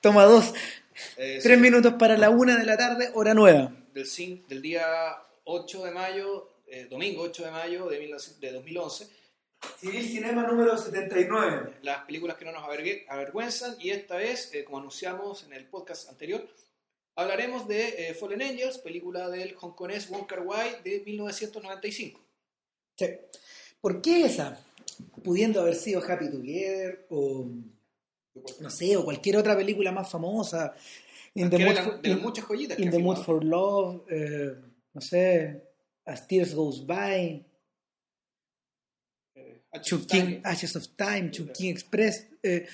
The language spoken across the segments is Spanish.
Toma dos. Eh, Tres sí, minutos para la una de la tarde, hora nueva. del, día 8 de mayo, eh, domingo 8 de mayo de, 1900 de 2011. Civil Cinema número 79. Las películas que no nos avergue- avergüenzan y esta vez, eh, como anunciamos en el podcast anterior, hablaremos de eh, Fallen Angels, película del hongkonés Wong Kar Wai de 1995. Sí. ¿Por qué esa? Pudiendo haber sido Happy Together o no sé, o cualquier otra película más famosa. In the Mood for, de in- muchas joyitas in the Mood for Love, eh, no sé, As Tears Goes By, Eh. Ashes of Time, Chungking Express. eh,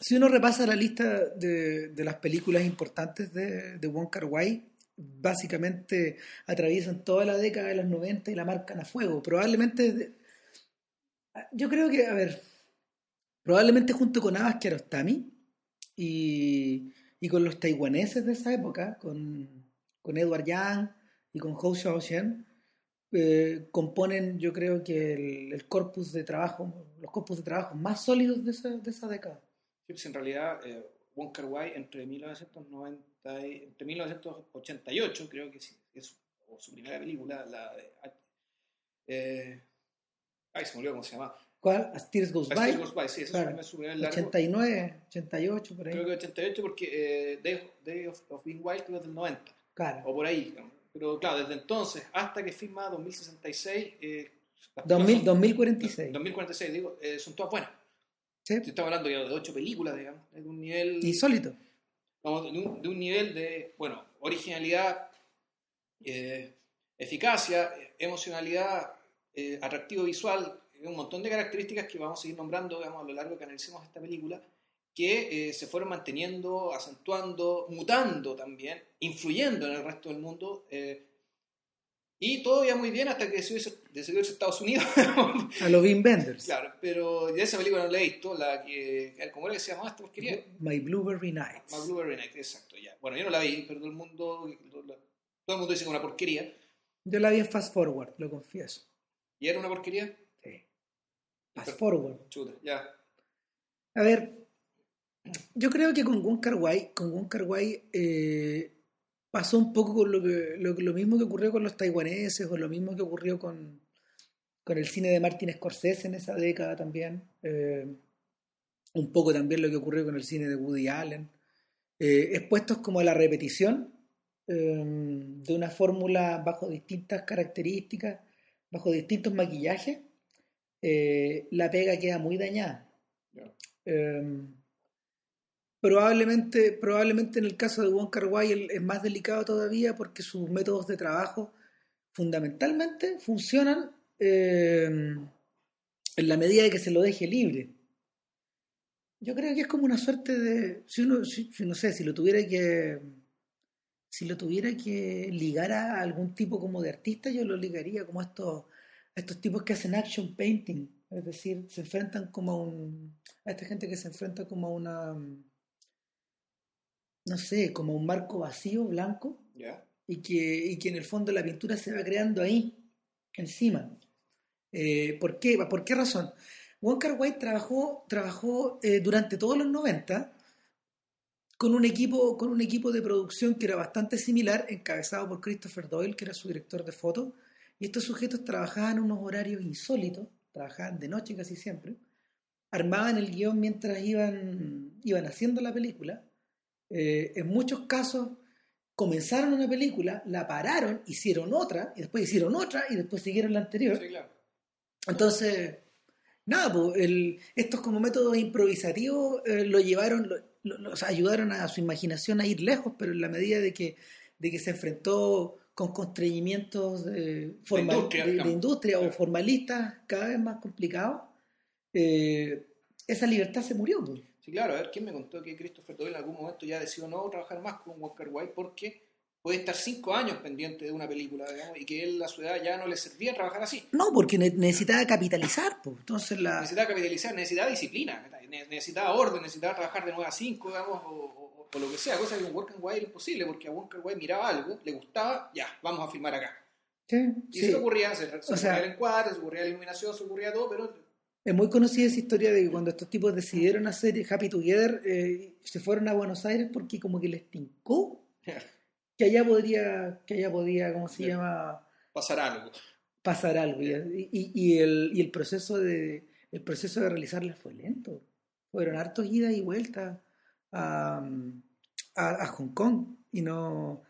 si uno repasa la lista de, de las películas importantes de, de Wong Kar Wai, básicamente atraviesan toda la década de los 90 y la marcan a fuego. Probablemente, yo creo que, a ver, probablemente junto con Abbas Kiarostami y, y con los taiwaneses de esa época, con, con Edward Yang y con Hou Xiaoxian, eh, componen yo creo que el, el corpus de trabajo, los corpus de trabajo más sólidos de esa, de esa década. Sí, pues en realidad, eh, Wong Kar Wai entre 1990 y- entre 1988, creo que es o su primera película, la de... Eh, ay, se me olvidó cómo se llama. ¿Cuál? As Tears Goes As By, Tears Goes By, sí, esa Claro. es su primer largo. 89, 88, por ahí. Creo que 88 porque eh, Day, Day of, of Being Wild creo que es del 90, Claro. o por ahí. Pero claro, desde entonces hasta que firma 2066, eh, las 2000, películas 2046. son- 2046, digo, eh, son todas buenas. ¿sí? Estamos hablando ya de ocho películas, digamos, de un nivel... Insólito. vamos, de, un, de un nivel de, bueno, originalidad, eh, eficacia, emocionalidad, eh, atractivo visual, un montón de características que vamos a ir nombrando digamos, a lo largo que analicemos esta película, que eh, se fueron manteniendo, acentuando, mutando también, influyendo en el resto del mundo. eh, y todo iba muy bien hasta que decidió irse, a Estados Unidos. A los Wim Wenders. claro, pero de esa película no la he visto, la que, ¿cómo era que se llamaba esta porquería? My Blueberry Nights. My Blueberry Night, exacto, ya. Bueno, yo no la vi, pero todo el mundo, todo el mundo dice que es una porquería. Yo la vi en Fast Forward, lo confieso. ¿Y era una porquería? Fast Forward. Chuta, ya. A ver, yo creo que con Wong Kar Wai, con Wong Kar Wai eh, pasó un poco con lo, que, lo, lo mismo que ocurrió con los taiwaneses o lo mismo que ocurrió con, con el cine de Martin Scorsese en esa década también. eh, un poco también lo que ocurrió con el cine de Woody Allen. Eh, expuestos como a la repetición de una fórmula bajo distintas características, bajo distintos maquillajes, eh, la pega queda muy dañada. Eh, probablemente, probablemente en el caso de Wong Kar Wai es más delicado todavía porque sus métodos de trabajo fundamentalmente funcionan eh, en la medida de que se lo deje libre. Yo creo que es como una suerte de, si uno, si no sé, si lo tuviera que, si lo tuviera que ligar a algún tipo como de artista, yo lo ligaría como a estos, a estos tipos que hacen action painting, es decir, se enfrentan como a un, a esta gente que se enfrenta como a una, no sé, como a un marco vacío, blanco, Ya. y que, y que en el fondo la pintura se va creando ahí, encima. Eh, ¿por, qué? ¿Por qué razón? Wong Kar Wai trabajó, trabajó eh, durante todos los 90 con un, equipo, con un equipo de producción que era bastante similar, encabezado por Christopher Doyle, que era su director de foto, y estos sujetos trabajaban en unos horarios insólitos, trabajaban de noche casi siempre, armaban el guion mientras iban, iban haciendo la película. Eh, en muchos casos comenzaron una película, la pararon, hicieron otra, y después hicieron otra, y después siguieron la anterior. Sí, claro. Entonces, nada, pues, el- estos como métodos improvisativos eh, lo llevaron, lo, lo- los ayudaron a su imaginación a ir lejos, pero en la medida de que, de que se enfrentó con constreñimientos de, formal- industria, de- industria o formalistas cada vez más complicados, eh, esa libertad se murió. pues. Sí, claro, a ver, ¿quién me contó que Christopher Doyle en algún momento ya decidió no trabajar más con Walker White porque puede estar cinco años pendiente de una película, digamos, y que él a su edad ya no le servía trabajar así. No, porque ne- necesitaba capitalizar, pues. entonces la... Necesitaba capitalizar, necesitaba disciplina, ne- necesitaba orden, necesitaba trabajar de 9 a 5, digamos, o, o- o lo que sea, cosa que con Walker White era imposible, porque a Walker White miraba algo, le gustaba, ya, vamos a filmar acá. Sí, Y sí. se le ocurría, se, se O sea- el encuadre, se ocurría la iluminación, se ocurría todo, pero Es muy conocida esa historia de que cuando estos tipos decidieron hacer Happy Together, eh, se fueron a Buenos Aires porque como que les tincó que allá podría, que allá podía, ¿cómo se llama? Pasar algo. Pasar algo. Y, y, y, el, y el proceso de el proceso de realizarla fue lento. Fueron hartos idas y vueltas a, a, a Hong Kong y no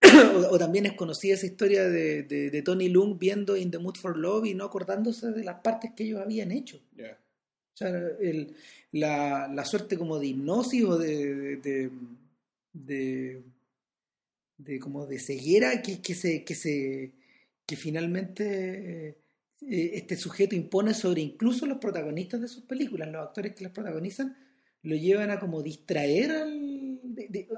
o, también es conocida esa historia de, de, Tony Lung viendo In the Mood for Love y no acordándose de las partes que ellos habían hecho. O sea, el, la, la, suerte como de hipnosis o de, de, de, como de ceguera que, que, se, que, se, que finalmente eh, este sujeto impone sobre incluso los protagonistas de sus películas, los actores que las protagonizan, lo llevan a como distraer al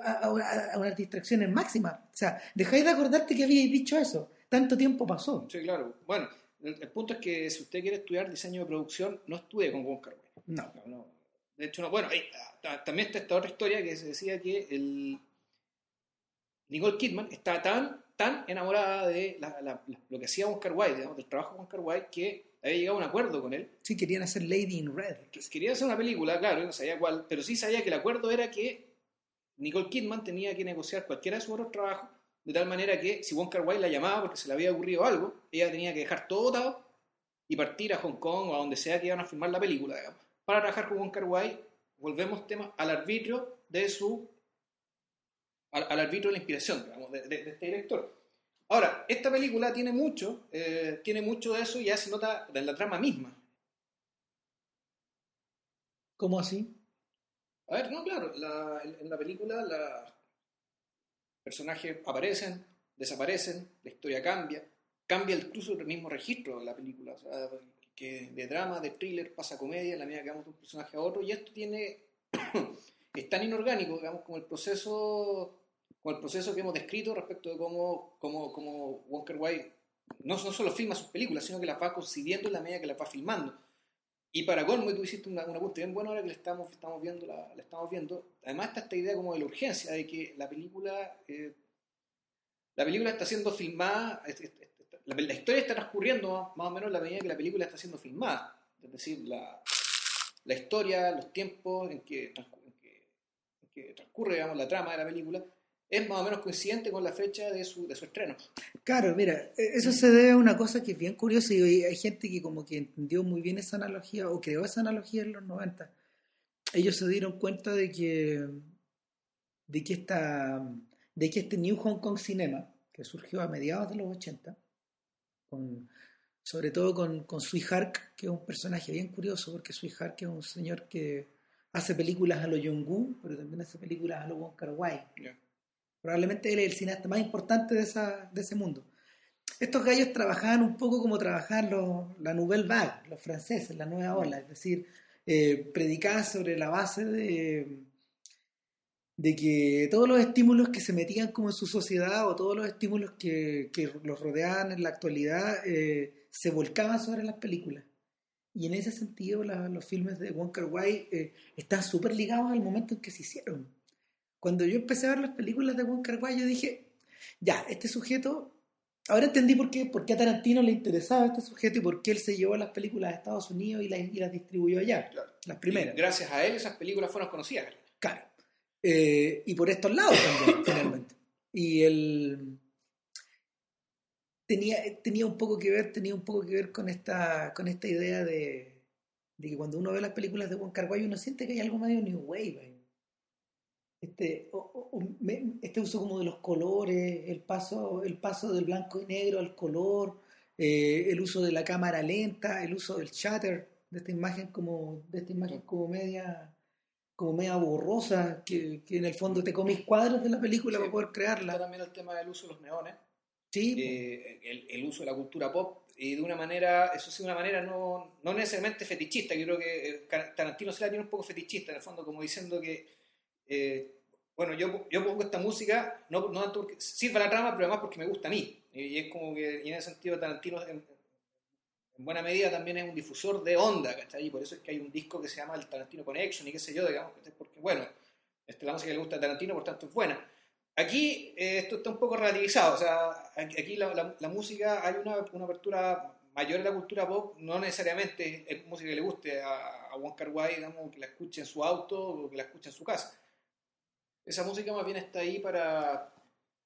a, unas distracciones máximas. O sea, dejáis de acordarte que habíais dicho eso. Tanto tiempo pasó. Sí, claro. Bueno, el, punto es que si usted quiere estudiar diseño de producción, no estudie con Wong no. De hecho, no. Bueno, también está esta otra historia que se decía que el Nicole Kidman está tan, tan enamorada de lo que hacía Wong Kar del trabajo de Wong Kar que había llegado a un acuerdo con él. Sí, querían hacer Lady in Red. Querían hacer una película, claro, no sabía cuál, pero sí sabía que el acuerdo era que Nicole Kidman tenía que negociar cualquiera de sus otros trabajos, de tal manera que si Wong Kar la llamaba porque se le había ocurrido algo, ella tenía que dejar todo votado y partir a Hong Kong o a donde sea que iban a filmar la película, digamos. Para trabajar con Wong Kar volvemos tema al arbitrio de su al, arbitrio de la inspiración, digamos, de, este director. Ahora, esta película tiene mucho, eh, tiene mucho de eso y ya se nota en la trama misma. ¿Cómo así? A ver, no, claro, en, la película los personajes aparecen, desaparecen, la historia cambia, cambia incluso el mismo registro de la película, o sea, que de drama, de thriller, pasa a comedia, en la medida que vamos de un personaje a otro, y esto tiene, es tan inorgánico, digamos, como el proceso, como el proceso que hemos descrito respecto de cómo, cómo, cómo Walker White no, no solo filma sus películas, sino que las va concibiendo en la medida que las va filmando. Y para colmo, tú hiciste una, una punta bien buena ahora que estamos, estamos, viendo la, estamos viendo, además está esta idea como de la urgencia, de que la película, eh, la película está siendo filmada, la, historia está transcurriendo más, o menos la medida que la película está siendo filmada. Es decir, la, la historia, los tiempos en que, en que, en que transcurre digamos, la trama de la película, es más o menos coincidente con la fecha de su, de su estreno. Claro, mira, e, eso se debe a una cosa que es bien curiosa y hay gente que como que entendió muy bien esa analogía o creó esa analogía en los 90. Ellos se dieron cuenta de que de que esta de que este New Hong Kong Cinema, que surgió a mediados de los 80, con, sobre todo con, con Sui Hark, que es un personaje bien curioso, porque Sui Hark es un señor que hace películas a lo Yongu, pero también hace películas a lo Wong Kar Wai. Probablemente él es el cineasta más importante de, ese mundo. Estos gallos trabajaban un poco como trabajaban los, la Nouvelle Vague, los franceses, la nueva ola, es decir, eh, predicaban sobre la base de, que todos los estímulos que se metían como en su sociedad o todos los estímulos que, que los rodeaban en la actualidad eh, se volcaban sobre las películas. Y en ese sentido los filmes de Wonka Wai eh, están súper ligados al momento en que se hicieron cuando yo empecé a ver las películas de Wong Kar Wai, yo dije, ya, este sujeto, ahora entendí por qué, por qué a Tarantino le interesaba este sujeto y por qué él se llevó las películas a Estados Unidos y las, y las distribuyó allá, las primeras. gracias a él esas películas fueron conocidas. Claro. Eh, y por estos lados también, finalmente. Y él tenía, tenía un poco que ver, tenía un poco que ver con esta, con esta idea de, de que cuando uno ve las películas de Kar Wai uno siente que hay algo medio New Wave este, este uso como de los colores, el paso, el paso del blanco y negro al color, eh, el uso de la cámara lenta, el uso del shutter, de esta imagen como, de esta imagen como media como media borrosa, que, en el fondo te comes cuadros de la película para poder crearla. también el tema del uso de los neones. Sí. Eh, el, el, uso de la cultura pop y de una manera, eso sí, de una manera no, no necesariamente fetichista. Yo creo que eh, Tarantino se la tiene un poco fetichista, en el fondo, como diciendo que eh, bueno, yo, yo pongo esta música, no, no tanto porque sirva la trama, pero además porque me gusta a mí. Y es como que, y en ese sentido, Tarantino en, buena medida también es un difusor de onda, ¿cachai? Y por eso es que hay un disco que se llama el Tarantino Connection y qué sé yo, digamos, porque, bueno, este, la música que le gusta a Tarantino, por tanto, es buena. Aquí eh, esto está un poco relativizado, o sea, aquí la, la, música hay una, una, apertura mayor de la cultura pop no necesariamente es música que le guste a, a Kar Wai, digamos, que la escuche en su auto o que la escuche en su casa. Esa música más bien está ahí para,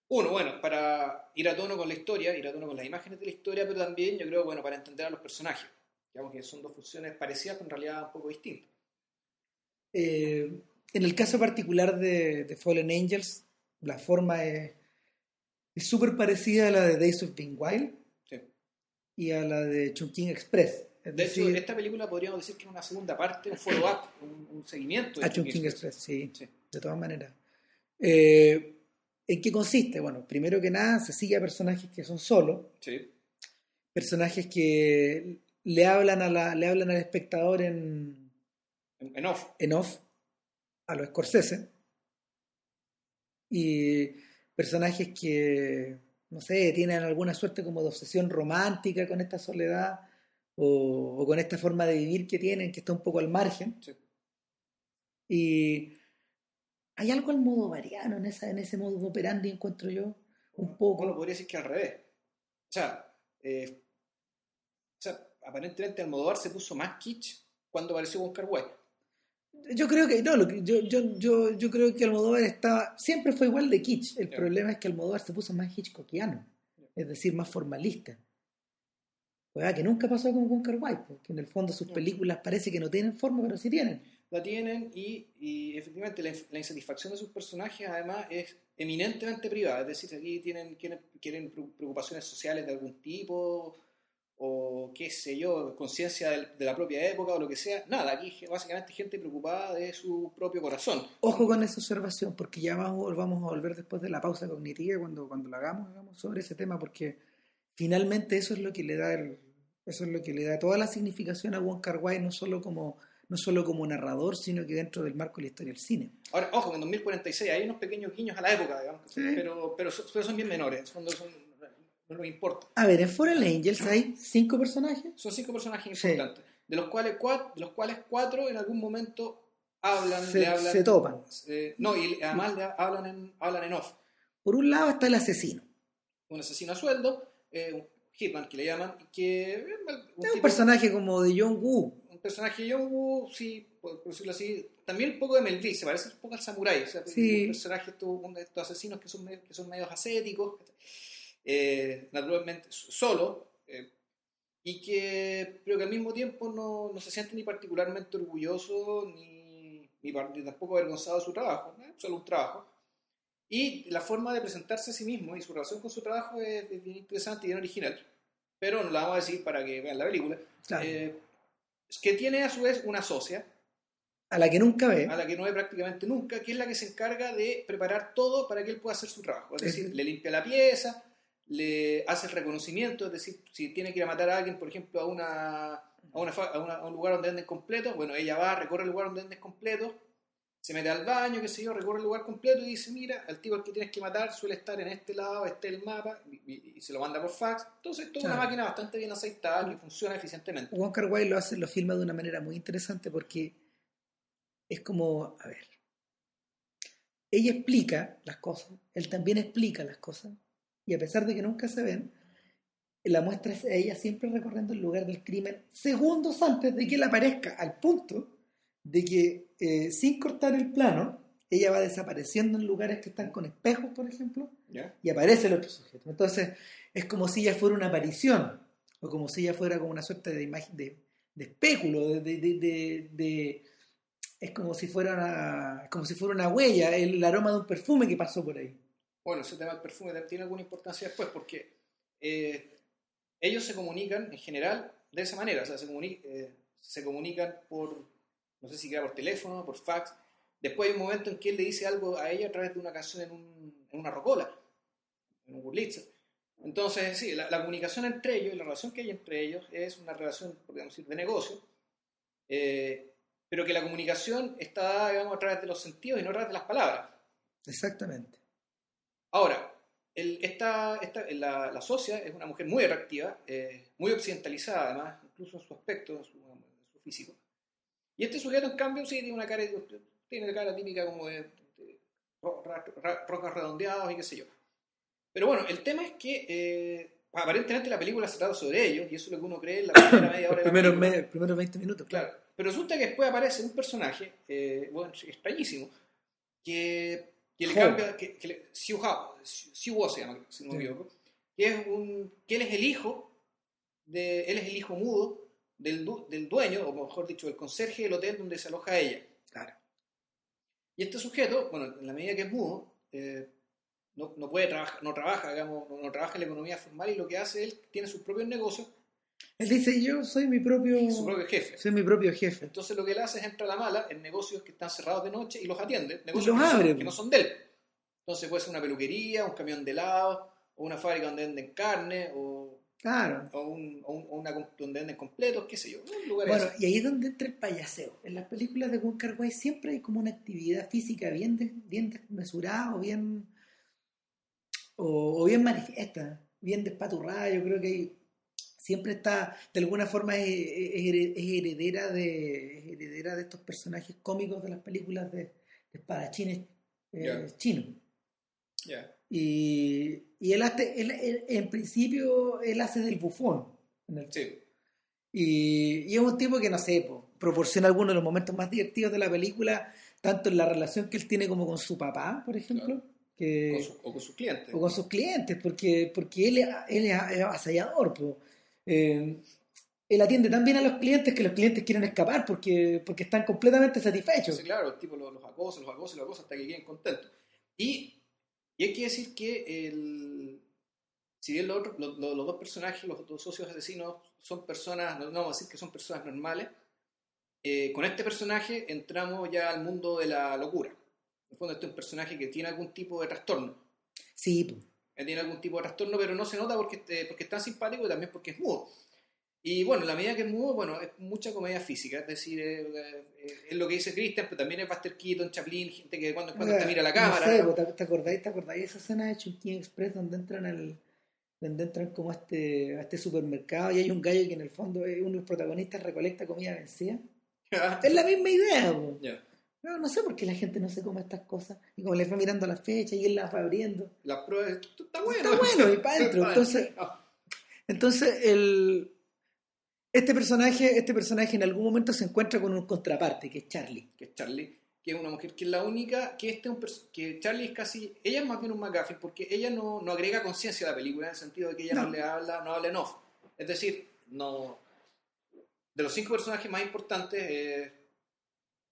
uno, bueno, para ir a tono con la historia, ir a tono con las imágenes de la historia, pero también yo creo, bueno, para entender a los personajes. Digamos que son dos funciones parecidas, pero en realidad un poco distintas. Eh, en el caso particular de, de Fallen Angels, la forma es súper parecida a la de Days of Being Wild Sí. y a la de Chungking Express. Es De hecho, decir, esta película podríamos decir que es una segunda parte, un follow-up, un, un seguimiento. de a Chungking Chungking Express, sí, Sí. de todas maneras. Eh, ¿En qué consiste? Bueno, primero que nada, se sigue a personajes que son solos, Sí. personajes que le hablan, a la, le hablan al espectador en, En, en off. en off, a los Scorsese, y personajes que, no sé, tienen alguna suerte como de obsesión romántica con esta soledad o, o con esta forma de vivir que tienen, que está un poco al margen. Sí. Y hay algo al modo variano en, esa, en ese modo operandi, encuentro yo, un poco. Uno podría decir que al revés. O sea, eh, o sea, aparentemente Almodóvar se puso más kitsch cuando apareció Kar Wai. Yo creo que, no, lo que- yo, yo, yo, yo creo que Almodóvar estaba, siempre fue igual de kitsch. El problema es que Almodóvar se puso más hitchcockiano, es decir, más formalista. Pues, que nunca pasó con Kar Wai, porque en el fondo sus películas parece que no tienen forma, pero sí tienen. La tienen y, y efectivamente la, la insatisfacción de sus personajes además es eminentemente privada. Es decir, aquí tienen, quieren, quieren pre- preocupaciones sociales de algún tipo o qué sé yo, conciencia de la propia época o lo que sea. Nada, aquí básicamente gente preocupada de su propio corazón. Ojo con esa observación, porque ya vamos, vamos a volver después de la pausa cognitiva cuando, cuando la hagamos, hagamos sobre ese tema, porque finalmente eso es lo que le da el- eso es lo que le da toda la significación a Wong Kar Wai, no solo como no solo como narrador, sino que dentro del marco de la historia del cine. Ahora, ojo, en 2046 hay unos pequeños guiños a la época, digamos, Sí. pero, pero, son, pero son bien menores, son, son- no nos importa. A ver, en Fallen Angels hay cinco personajes. Son cinco personajes Sí. importantes, de los cuales cuatro, de los cuales cuatro en algún momento hablan, Se- le hablan, se topan. eh, no, y además le hablan en, hablan en off. Por un lado está el asesino. Un asesino a sueldo, eh, un hitman que le llaman, que eh, un, Es un tipo- personaje como de John Woo. Un personaje John Woo, sí, por, decirlo así, también un poco de Melville, se parece un poco al samurái, o sea, Sí. un personaje, estos, un de estos asesinos que son, medio- que son medios ascéticos, eh, naturalmente solo, eh, y que, pero que al mismo tiempo no, no se siente ni particularmente orgulloso ni, ni, ni tampoco avergonzado de su trabajo, ¿no? solo un trabajo. Y la forma de presentarse a sí mismo y su relación con su trabajo es, es bien interesante y bien original, pero no la vamos a decir para que vean la película. Claro, Eh, que tiene a su vez una socia, a la que nunca ve. a la que no ve prácticamente nunca, que es la que se encarga de preparar todo para que él pueda hacer su trabajo. Es decir, le limpia la pieza, le hace el reconocimiento, es decir, si tiene que ir a matar a alguien, por ejemplo, a, una, a, una a una- a un lugar donde anden completos, bueno, ella va, recorre el lugar donde anden completos, se mete al baño, qué sé yo, recorre el lugar completo y dice, mira, el tipo al que tienes que matar suele estar en este lado, este es el mapa, y, y- y se lo manda por fax. Entonces, esto es una Claro. máquina bastante bien aceitada que funciona eficientemente. Wong Kar Wai lo hace, lo filma de una manera muy interesante porque es como, a ver, ella explica las cosas, él también explica las cosas, y a pesar de que nunca se ven, la muestra es a ella siempre recorriendo el lugar del crimen segundos antes de que él aparezca, al punto de que eh, sin cortar el plano, ella va desapareciendo en lugares que están con espejos, por ejemplo, y aparece el otro sujeto. Entonces, es como si ella fuera una aparición, o como si ella fuera como una suerte de imagen, de, de espéculo, de, de- de- es como si fuera una, como si fuera una huella, el, aroma de un perfume que pasó por ahí. Bueno, ese tema del perfume tiene alguna importancia después porque eh, ellos se comunican en general de esa manera, o sea, se, comuni- eh, se comunican por, no sé si era por teléfono, por fax. Después hay un momento en que él le dice algo a ella a través de una canción en, un- en una rocola, en un burlitzer. Entonces, sí, la, la comunicación entre ellos y la relación que hay entre ellos es una relación, podríamos decir, de negocio, eh, pero que la comunicación está dada, digamos, a través de los sentidos y no a través de las palabras. Exactamente. Ahora, el- esta, esta- la, la socia es una mujer muy atractiva, eh, muy occidentalizada además, incluso en su aspecto, en su, en su físico. Y este sujeto, en cambio, sí tiene una cara, tiene la cara típica como de, de ro- ra- ra- rocas redondeados y qué sé yo. Pero bueno, el tema es que eh, aparentemente la película se trata sobre ellos, y eso es lo que uno cree en la primera media hora. Los primeros, me- primeros 20 minutos, claro. Claro. Pero resulta que después aparece un personaje, eh, bueno, extrañísimo, que, que le cambia, que, que le, Siu Hao, Siu se llama, si no me equivoco, que es un, que él es el hijo, de, él es el hijo mudo del, du- del dueño, o mejor dicho, del conserje del hotel donde se aloja ella. Claro. Y este sujeto, bueno, en la medida que es mudo, eh, no, no puede trabajar, no trabaja, digamos, no, no trabaja en la economía formal y lo que hace él tiene sus propios negocios Él dice, yo soy mi propio, su propio jefe. soy mi propio jefe. Entonces lo que él hace es entra a la mala en negocios que están cerrados de noche y los atiende. Negocios los que, no son- abre, que no son de él. Entonces puede ser una peluquería, un camión de helado, o una fábrica donde venden carne, o, Claro. o un- o un- o una donde venden completos, qué sé yo. Un lugar Bueno, así. y ahí es donde entra el payaseo. En las películas de Wong Kar Wai siempre hay como una actividad física bien, de- bien desmesurada o bien o, o bien manifiesta, bien despaturrada. Yo creo que hay- siempre está, de alguna forma, es, es here- es heredera de es heredera de estos personajes cómicos de las películas de, de espadachines eh, chinos. Ya. Y, y él, hace- él- él- en principio, él hace del bufón. en el Sí. y, y es un tipo que, no sé, po, proporciona algunos de los momentos más divertidos de la película, tanto en la relación que él tiene como con su papá, por ejemplo, que, Con su- o con sus clientes. o con sus clientes, porque, porque él, él es avasallador. po. Eh, él atiende tan bien a los clientes que los clientes quieren escapar porque, porque están completamente satisfechos. Sí, claro, el tipo los, los acosa, los acosa, los acosa hasta que queden contentos. Y, y hay que decir que el, si bien los, otros- los, los- los dos personajes, los dos socios asesinos, son personas, no, no vamos a decir que son personas normales, eh, con este personaje entramos ya al mundo de la locura. En el fondo, este es un personaje que tiene algún tipo de trastorno. Sí. Él tiene algún tipo de trastorno, pero no se nota porque, eh, porque es tan simpático y también porque es mudo. Y bueno, la medida que mudo, bueno, es mucha comedia física, es decir, eh, eh, es lo que dice Christian, pero también es Buster Keaton, Chaplin, gente que de cuando en cuando te mira la No cámara. sé, po, ¿te, acordáis, ¿Te acordáis de esa escena de Chunking Express donde entran al donde entran como a este, a este supermercado y hay un gallo que en el fondo es uno de los protagonistas recolecta comida vencida? Es la misma idea. Ya. No, no sé por qué la gente no se come estas cosas. Y como le va mirando la fecha y él las va abriendo. La prueba es, está bueno. Está bueno, y para adentro. Entonces, entonces el, este, personaje, este personaje en algún momento se encuentra con un contraparte, que es Charlie. que es Charlie, que es una mujer que es la única, que este es un que Charlie es casi, ella es más bien un McGuffin porque ella no, no agrega conciencia a la película en el sentido de que ella no, No. le habla, no habla en off. Es decir, no de los cinco personajes más importantes, eh,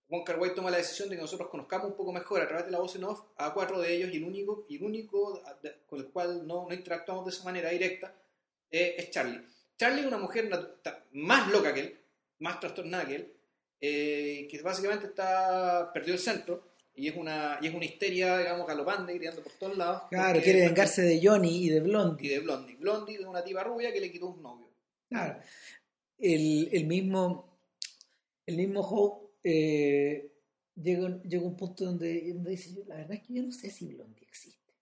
Wong Kar Wai toma la decisión de que nosotros conozcamos un poco mejor a través de la voz en off a cuatro de ellos y el único, y el único con el cual no, no interactuamos de esa manera directa eh, es Charlie. Charlie es una mujer más loca que él, más trastornada que él, eh, que básicamente está perdió el centro y es una y es una histeria digamos galopante gritando por todos lados Claro, quiere vengarse de Johnny y de y Blondie. de Blondie Blondie es una tipa rubia que le quitó un novio Claro. El, el mismo, el mismo Hope eh, llega, llega a un punto donde, donde dice, "Yo- la verdad es que yo no sé si Blondie existe.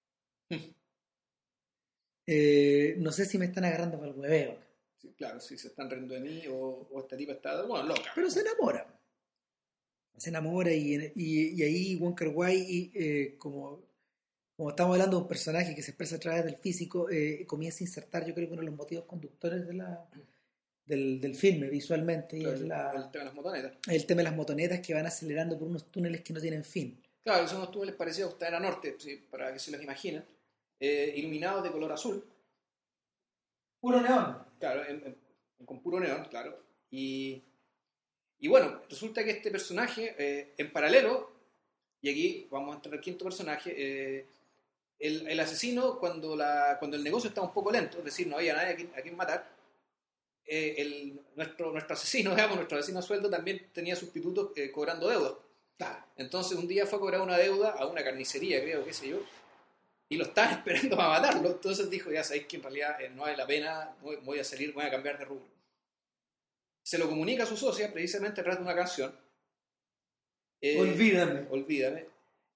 Eh, no sé si me están agarrando para el hueveo. Sí, claro si se están riendo de mí o, o esta tipa está bueno loca Pero se enamora. Se enamora y, y, y ahí Wong Kar Wai, eh, como, como estamos hablando de un personaje que se expresa a través del físico, eh, comienza a insertar, yo creo que uno de los motivos conductores de la, del, del filme visualmente, y la, el tema de las motonetas el tema de las motonetas que van acelerando por unos túneles que no tienen fin. claro son unos túneles parecidos a Costanera Norte sí, para que se los imaginen eh, iluminados de color azul Puro neón. Claro, en- en- con puro neón, claro. Y, y bueno, resulta que este personaje, eh, en paralelo, y aquí vamos a entrar al quinto personaje, eh, el, el asesino, cuando, la, cuando el negocio estaba un poco lento, es decir, no había nadie a quien, a quien matar, eh, el, nuestro, nuestro asesino, digamos, nuestro asesino a sueldo también tenía sustitutos eh, cobrando deuda. Entonces un día fue a cobrar una deuda a una carnicería, creo, qué sé yo, y lo estaban esperando para matarlo. Entonces dijo, ya sabéis que en realidad eh, no vale la pena, voy, voy a salir, voy a cambiar de rubro. Se lo comunica a su socia precisamente a través de una canción. Eh, Olvídame. Olvídame.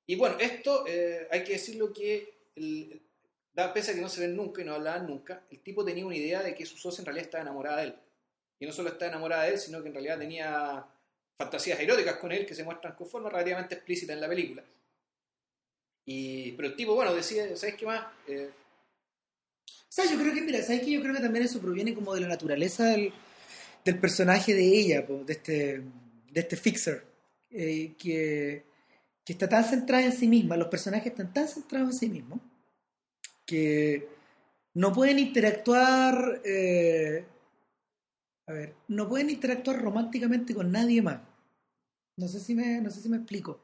Y bueno, esto eh, hay que decirlo que, el, el- da pese a que no se ven nunca y no hablaban nunca, el tipo tenía una idea de que su socia en realidad estaba enamorada de él. Y no solo estaba enamorada de él, sino que en realidad tenía fantasías eróticas con él que se muestran con forma relativamente explícita en la película. Y, pero el tipo, bueno, decide, ¿sabes qué más? Eh, O sea, yo creo que, mira, ¿sabes qué? Yo creo que también eso proviene como de la naturaleza del, personaje de ella, de este, de este fixer, eh, que, que está tan centrada en sí misma, los personajes están tan centrados en sí mismos, que no pueden interactuar, eh, a ver, no pueden interactuar románticamente con nadie más. No sé si me, no sé si me explico.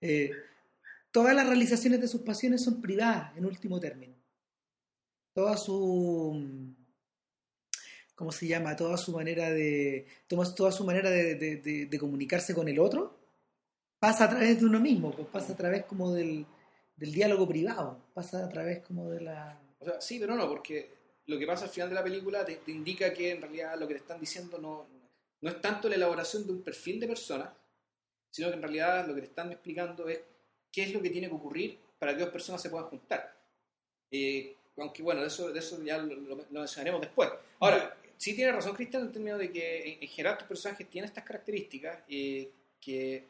Eh, todas las realizaciones de sus pasiones son privadas, en último término. Toda su ¿cómo se llama? Toda su manera de, toda su manera de, de, comunicarse con el otro pasa a través de uno mismo, pues pasa a través como del, del diálogo privado, pasa a través como de la... O sea, sí, pero no, porque lo que pasa al final de la película te, indica que en realidad lo que te están diciendo no, no es tanto la elaboración de un perfil de persona, sino que en realidad lo que te están explicando es qué es lo que tiene que ocurrir para que dos personas se puedan juntar. Eh, aunque bueno, de eso, de eso ya lo, lo, mencionaremos después. Ahora, sí tiene razón Cristian en el término de que en, general tus personajes tienen estas características eh, que,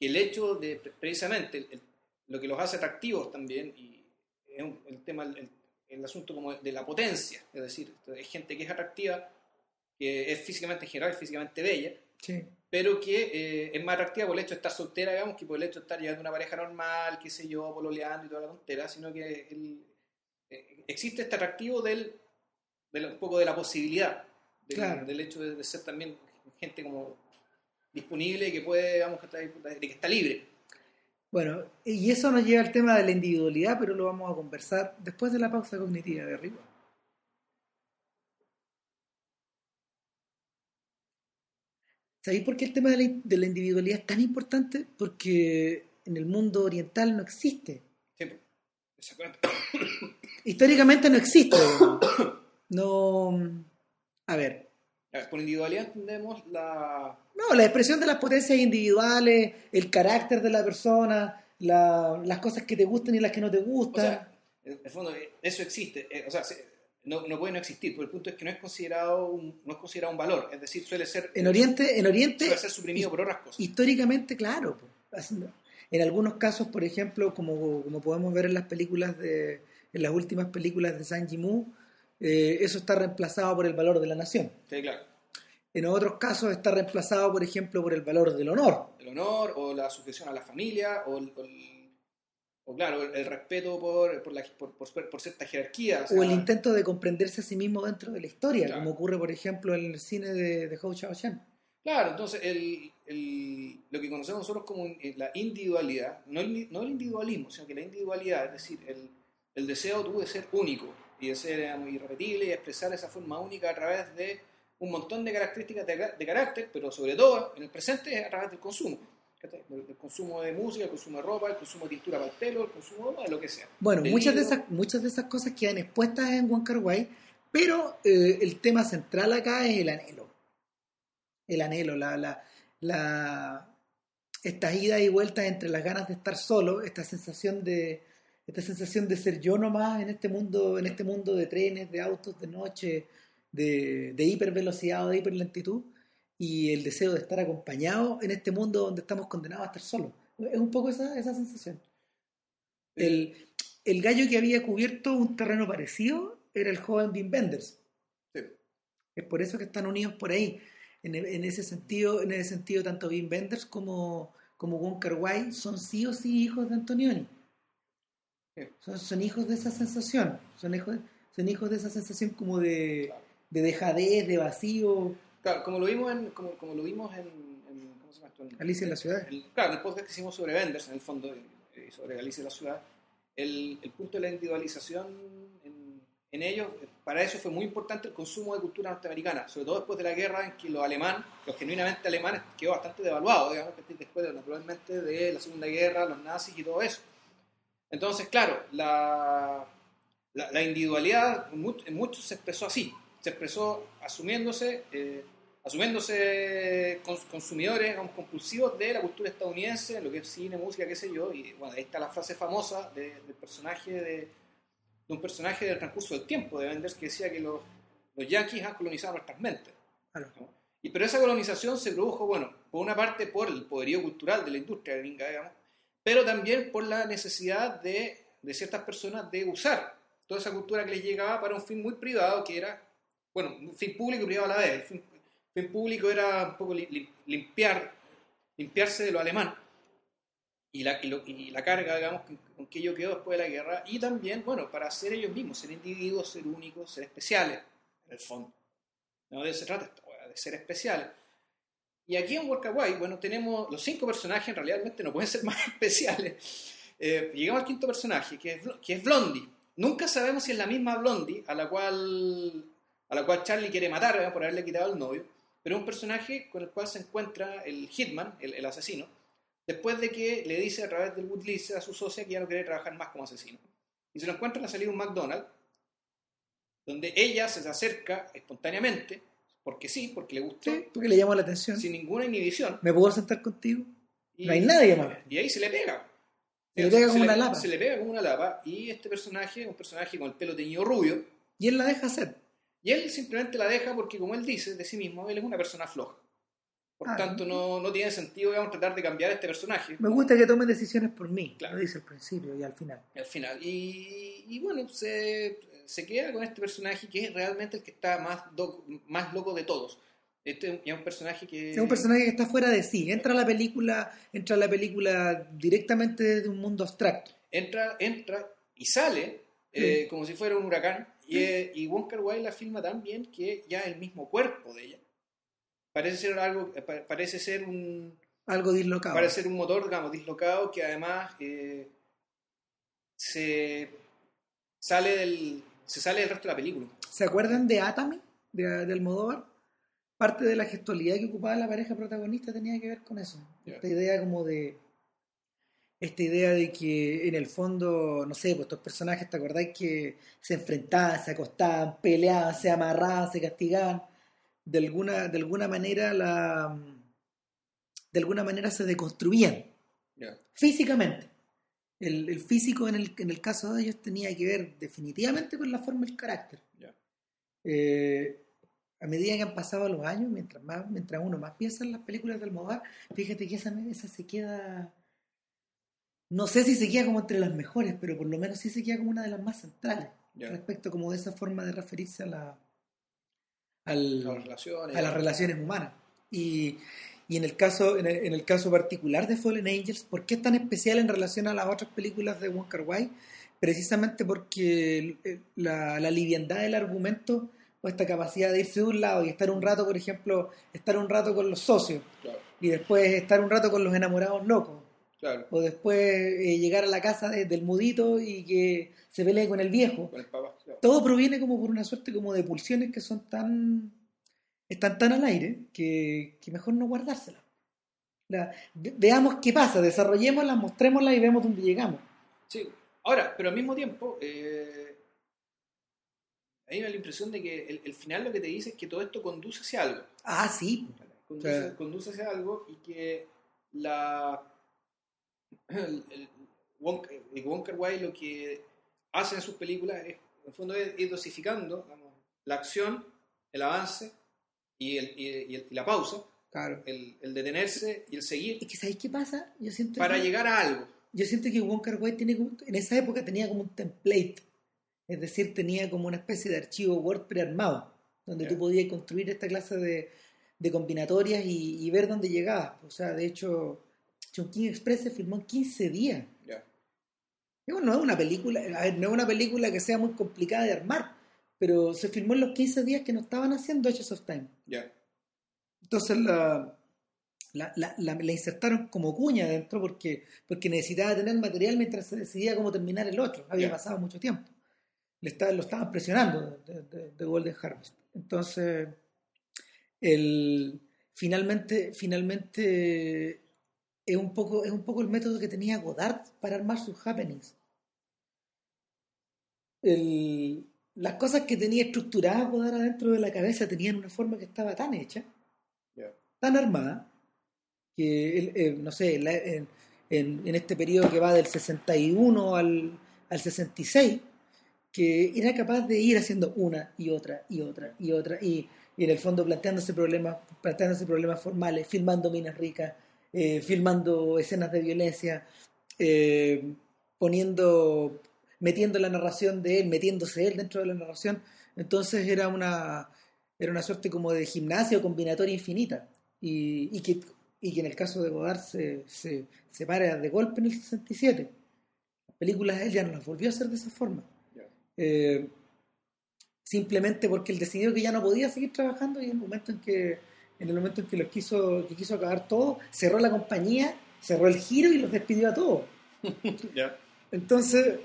el hecho de precisamente lo que los hace atractivos también y es el tema el, asunto como de la potencia es decir es gente que es atractiva que es físicamente en general físicamente bella pero que eh, es más atractiva por el hecho de estar soltera digamos que por el hecho de estar llevando una pareja normal qué sé yo pololeando y toda la tontera sino que eh, existe este atractivo del un poco de la posibilidad del, hecho de, ser también gente como disponible que puede, vamos, de que está libre. Bueno, y eso nos lleva al tema de la individualidad, pero lo vamos a conversar después de la pausa cognitiva de arriba. ¿Sabéis por qué el tema de la, de la, individualidad es tan importante? Porque en el mundo oriental no existe. Sí, Históricamente no existe. No. A ver. Por individualidad entendemos la. No, la expresión de las potencias individuales, el carácter de la persona, las cosas que te gustan y las que no te gustan. O sea, en el fondo, eso existe. Eh, o sea, no, no, puede no existir, pero el punto es que no es considerado un, no es considerado un valor, es decir, suele ser en Oriente, en Oriente suele ser suprimido por otras cosas. Históricamente, claro. En algunos casos, por ejemplo, como, como podemos ver en las películas de en las últimas películas de San Yimou, eh, eso está reemplazado por el valor de la nación. Sí, claro. En otros casos está reemplazado, por ejemplo, por el valor del honor. El honor o la sujeción a la familia o, o, claro, el, respeto por, por, la, por, por, cierta jerarquía. O, el intento de comprenderse a sí mismo dentro de la historia, como ocurre, por ejemplo, en el cine de, de Hou Xiaoxian. Claro, entonces el, el, lo que conocemos nosotros como la individualidad, no el, no el individualismo, sino que la individualidad, es decir, el, el deseo tuvo de ser único y de ser irrepetible y expresar esa forma única a través de un montón de características de, carácter, pero sobre todo en el presente a través del consumo. Del, consumo de música, el consumo de ropa, el consumo de tintura para el pelo, el consumo de lo que sea. Bueno, muchas de, esas, muchas de esas cosas quedan expuestas en Juan Wai, pero eh, el tema central acá es el anhelo. El anhelo, la, la, la, estas idas y vueltas entre las ganas de estar solo, esta sensación de, esta sensación de ser yo nomás en este mundo, en este mundo de trenes, de autos, de noche, de, de hipervelocidad o de hiperlentitud, y el deseo de estar acompañado en este mundo donde estamos condenados a estar solos. Es un poco esa, esa sensación. El, el, gallo que había cubierto un terreno parecido era el joven Wim Wenders. Es por eso que están unidos por ahí. En, en, ese sentido, en ese sentido, tanto Wim Wenders como, como Wong Kar Wai son sí o sí hijos de Antonioni. Son, hijos de esa sensación, son hijos, son hijos de esa sensación como de, de dejadez, de vacío. Claro, como lo vimos en, como, como lo vimos en, ¿cómo se llama esto? Alicia en la ciudad. claro, en el podcast que hicimos sobre Venders, en el fondo, eh, sobre Alicia en la ciudad, el, el punto de la individualización en, en, ellos, para eso fue muy importante el consumo de cultura norteamericana, sobre todo después de la guerra en que los alemanes, los genuinamente alemanes, quedó bastante devaluado, digamos, después naturalmente de la Segunda Guerra, los nazis y todo eso. Entonces, claro, la, la, individualidad en muchos se expresó así, se expresó asumiéndose, eh, asumiéndose consumidores compulsivos de la cultura estadounidense, lo que es cine, música, qué sé yo, y bueno, ahí está la frase famosa del personaje de, un personaje del transcurso del tiempo de Wenders que decía que los, los yanquis han colonizado nuestras mentes. Y, pero esa colonización se produjo, bueno, por una parte por el poderío cultural de la industria gringa, digamos, pero también por la necesidad de, de ciertas personas de usar toda esa cultura que les llegaba para un fin muy privado que era, bueno, un fin público y privado a la vez. El fin, fin público era un poco limpiar, limpiarse de lo alemán y la, y, la carga, digamos, con que ello quedó después de la guerra, y también, bueno, para ser ellos mismos, ser individuos, ser únicos, ser especiales, en el fondo. No de eso se trata esto, de ser especiales. Y aquí en Workaway, bueno, tenemos los cinco personajes, realmente no pueden ser más especiales. Eh, llegamos al quinto personaje, que es, que es Blondie. Nunca sabemos si es la misma Blondie a la cual, a la cual Charlie quiere matar por haberle quitado al novio, pero es un personaje con el cual se encuentra el hitman, el, el asesino, después de que le dice a través del Woodlist a su socia que ya no quiere trabajar más como asesino. Y se lo encuentra en la salida de un McDonald's, donde ella se acerca espontáneamente, porque sí, porque le gustó. porque le llamó la atención. Sin ninguna inhibición. ¿Me puedo sentar contigo? no hay nadie más. Y ahí se le pega. Se le pega como una lapa. Se le pega como una lapa. Y este personaje, un personaje con el pelo teñido rubio. Y él la deja hacer. Y él simplemente la deja porque, como él dice de sí mismo, él es una persona floja. Por ah, tanto, no, no, tiene sentido digamos, tratar de cambiar a este personaje. Me gusta que tomen decisiones por mí, claro. lo dice al principio y al final. al final. Y, y bueno, se, se, queda con este personaje que es realmente el que está más, más loco de todos. Este es un personaje que... Es un personaje que está fuera de sí. Entra a la película, entra a la película directamente desde un mundo abstracto. Entra, entra y sale eh, como si fuera un huracán. Y, eh, y Wonka Wai la filma tan bien que ya el mismo cuerpo de ella parece ser algo, eh, parece ser un... Algo dislocado. Parece ser un motor, digamos, dislocado que además eh, se sale del se sale del resto de la película. ¿Se acuerdan de Atami, de, del Almodóvar? Parte de la gestualidad que ocupaba la pareja protagonista tenía que ver con eso. Esta idea como de... Esta idea de que en el fondo, no sé, pues estos personajes, ¿te acordáis que se enfrentaban, se acostaban, peleaban, se amarraban, se castigaban? de alguna, de alguna manera la de alguna manera se deconstruían físicamente. El, físico en el, en el caso de ellos tenía que ver definitivamente con la forma del carácter. Eh, a medida que han pasado los años, mientras más, mientras uno más piensa en las películas del Almodóvar, fíjate que esa, esa se queda, no sé si se queda como entre las mejores, pero por lo menos sí se queda como una de las más centrales, respecto como de esa forma de referirse a la, a las relaciones humanas. Y, en, el caso, en el, caso particular de Fallen Angels, ¿por qué es tan especial en relación a las otras películas de Wong Kar Wai? Precisamente porque la, la liviandad del argumento o esta capacidad de irse de un lado y estar un rato, por ejemplo, estar un rato con los socios y después estar un rato con los enamorados locos. O después eh, llegar a la casa del mudito y que se pelee con el viejo. Todo proviene como por una suerte como de pulsiones que son tan están tan al aire que, mejor no guardárselas. veamos qué pasa, desarrollémoslas, mostrémoslas y vemos dónde llegamos. Sí, ahora, pero al mismo tiempo, eh, hay la impresión de que el, final lo que te dice es que todo esto conduce hacia algo. Ah, sí. Conduce, conduce hacia algo y que la el, el Wonka, lo que hace en sus películas es, en el fondo, es ir dosificando la acción, el avance y, el, y, la pausa. Claro. El, detenerse y el seguir. ¿Y que sabéis qué pasa? Yo siento para llegar a algo. Yo siento que Wonka Wai tiene, en esa época tenía como un template. Es decir, tenía como una especie de archivo Word prearmado, donde tú podías construir esta clase de, de combinatorias y, y, ver dónde llegabas. O sea, de hecho, Chongqing Express se filmó en 15 días. No es una película, no es una película que sea muy complicada de armar, pero se filmó en los 15 días que no estaban haciendo Edges of Time. Entonces la, la, la, insertaron como cuña dentro porque, porque necesitaba tener material mientras se decidía cómo terminar el otro. Había pasado mucho tiempo. Le lo estaban presionando de, de, Golden Harvest. Entonces, el, finalmente, finalmente es un poco, es un poco el método que tenía Godard para armar sus happenings. las cosas que tenía estructuradas Godard adentro de la cabeza tenían una forma que estaba tan hecha, tan armada, que, eh, no sé, en, en, este periodo que va del 61 al, al 66, que era capaz de ir haciendo una y otra y otra y otra, y, y en el fondo planteándose problemas, planteándose problemas formales, filmando minas ricas, eh, filmando escenas de violencia, eh, poniendo, metiendo la narración de él, metiéndose él dentro de la narración. Entonces era una, era una suerte como de gimnasia o combinatoria infinita. Y, y, que, y que en el caso de Godard se, se, se para de golpe en el 67. Las películas él ya no las volvió a hacer de esa forma. Eh, simplemente porque él decidió que ya no podía seguir trabajando y en el momento en que en el momento en que los quiso que quiso acabar todo cerró la compañía cerró el giro y los despidió a todos. Entonces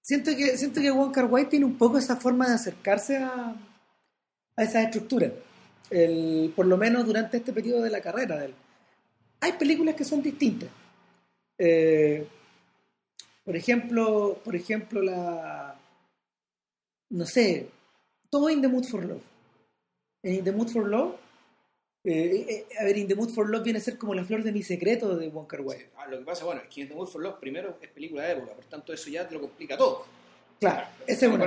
siento que siento que Wong Kar Wai tiene un poco esa forma de acercarse a, a esas estructuras el, por lo menos durante este periodo de la carrera de él. Hay películas que son distintas. Eh, por ejemplo por ejemplo la no sé todo In the Mood for Love en In the Mood for Love eh, eh, a ver, In the Mood for Love viene a ser como la flor de mi secreto de Wong Kar Wai. Sí. Ah, lo que pasa, bueno, es que In the Mood for Love primero es película de época, por tanto eso ya te lo complica todo. Claro, ese es una.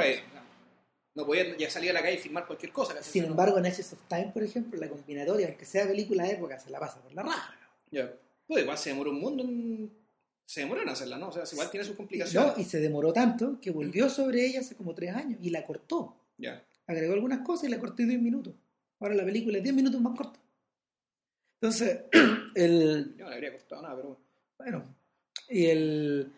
No podía ya salir a la calle y filmar cualquier cosa. casi, Sin embargo, en Ashes of Time, por ejemplo, la combinatoria, aunque sea película de época, se la pasa por la raja. Ya. Pues igual se demoró un mundo en... Se demoró en hacerla, ¿no? O sea, igual tiene sus complicaciones. No, y se demoró tanto que volvió sobre ella hace como tres años y la cortó. Ya. Agregó algunas cosas y la cortó en 10 minutos. Ahora la película es 10 minutos más corta. Entonces, el, Yo no le habría costado nada, pero bueno. Bueno, y el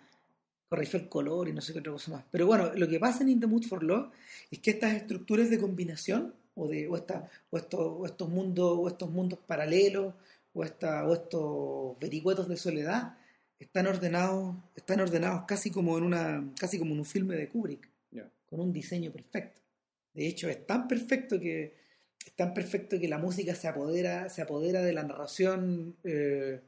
corrigió el color y no sé qué otra cosa más. Pero bueno, lo que pasa en In the Mood for Love es que estas estructuras de combinación o de o, esta- o estos, o estos mundos o estos mundos paralelos o, esta, o estos vericuetos de soledad están ordenados están ordenados casi como en una casi como en un filme de Kubrick Ya. con un diseño perfecto. De hecho, es tan perfecto que es tan perfecto que la música se apodera, se apodera de la narración eh,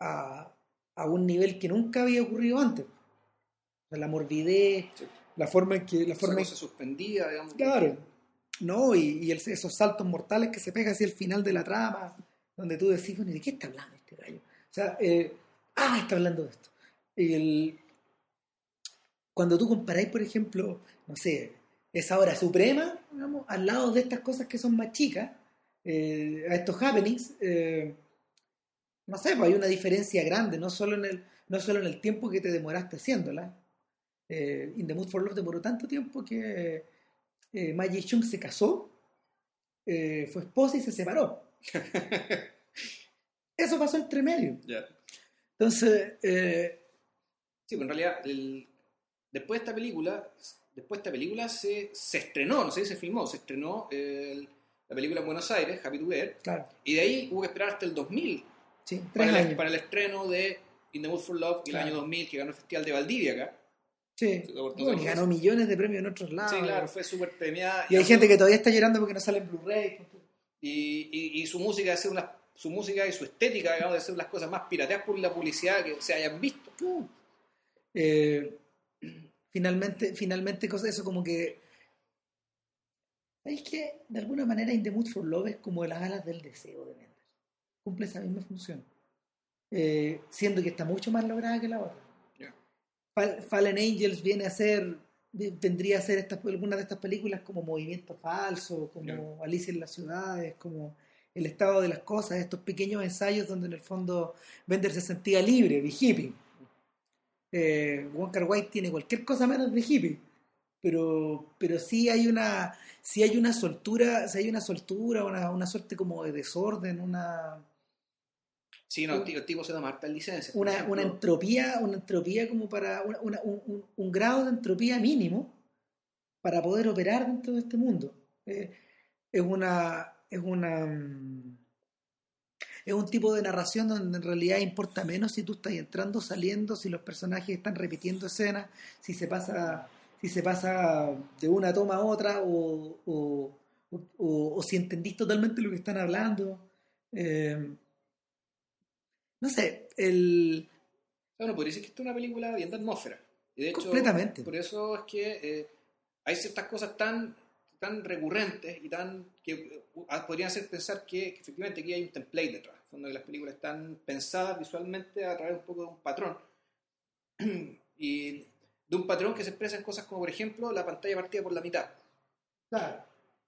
a, a un nivel que nunca había ocurrido antes. O sea, la morbidez, Sí. la forma en que la forma en- cosa suspendida, digamos. claro, no y, y el- esos saltos mortales que se pega hacia el final de la trama, donde tú decís, bueno, ¿y ¿de qué está hablando este gallo? O sea, eh, ah, está hablando de esto. Y el, cuando tú comparáis, por ejemplo, no sé, esa hora suprema, digamos, al lado de estas cosas que son más chicas, eh, a estos happenings, eh, no sé, pues hay una diferencia grande, no solo en el, no solo en el tiempo que te demoraste haciéndola. Eh, In the Mood for Love demoró tanto tiempo que eh, Ma Ji-chung se casó, eh, fue esposa y se separó. Eso pasó entre medio. Entonces, eh, Sí, pero en realidad, el- después de esta película, después de esta película se, se estrenó, no sé si se filmó, se estrenó el- la película en Buenos Aires, Happy Together, claro, y de ahí hubo que esperar hasta el 2000 sí, para el, años. para el estreno de In the Mood for Love y Claro. el año 2000 que ganó el Festival de Valdivia acá. Sí. Bueno, ganó millones de premios en otros lados. Sí, claro, fue súper premiada. Y hay gente que todavía está llorando porque no sale en Blu-ray. y, y- y su música de ser una, su música y su estética, digamos, de ser las cosas más pirateadas por la publicidad que se hayan visto. Uh. Eh, finalmente, finalmente, cosa eso como que. Es que de alguna manera In the Mood for Love es como las alas del deseo de Mendes. Cumple esa misma función. Eh, siendo que está mucho más lograda que la otra. Fall- Fallen Angels viene a ser. Tendría a ser estas, algunas de estas películas como Movimiento Falso, como Ya. Alicia en las Ciudades, como El Estado de las Cosas, estos pequeños ensayos donde en el fondo Bender se sentía libre, de hippie. Eh, Wong Kar Wai tiene cualquier cosa menos de hippie, pero, pero sí hay una sí hay una soltura, sí hay una soltura, una, una suerte como de desorden, una, Sí, no, el tipo, se toma hartas licencias. por una, una entropía, una entropía como para una- una- un, un- un grado de entropía mínimo para poder operar dentro de este mundo. Eh, es una es una mm, es un tipo de narración donde en realidad importa menos si tú estás entrando, saliendo, si los personajes están repitiendo escenas, si se pasa si se pasa de una toma a otra o, o, o- o si entendís totalmente lo que están hablando. Eh, no sé, el Bueno, podría decir que esta es una película bien de atmósfera. Y de hecho, Completamente. por eso es que eh, hay ciertas cosas tan, tan recurrentes y tan que eh, podrían hacer pensar que, que efectivamente aquí hay un template detrás, donde las películas están pensadas visualmente a través un poco de un patrón. y de un patrón que se expresa en cosas como, por ejemplo, la pantalla partida por la mitad. Claro.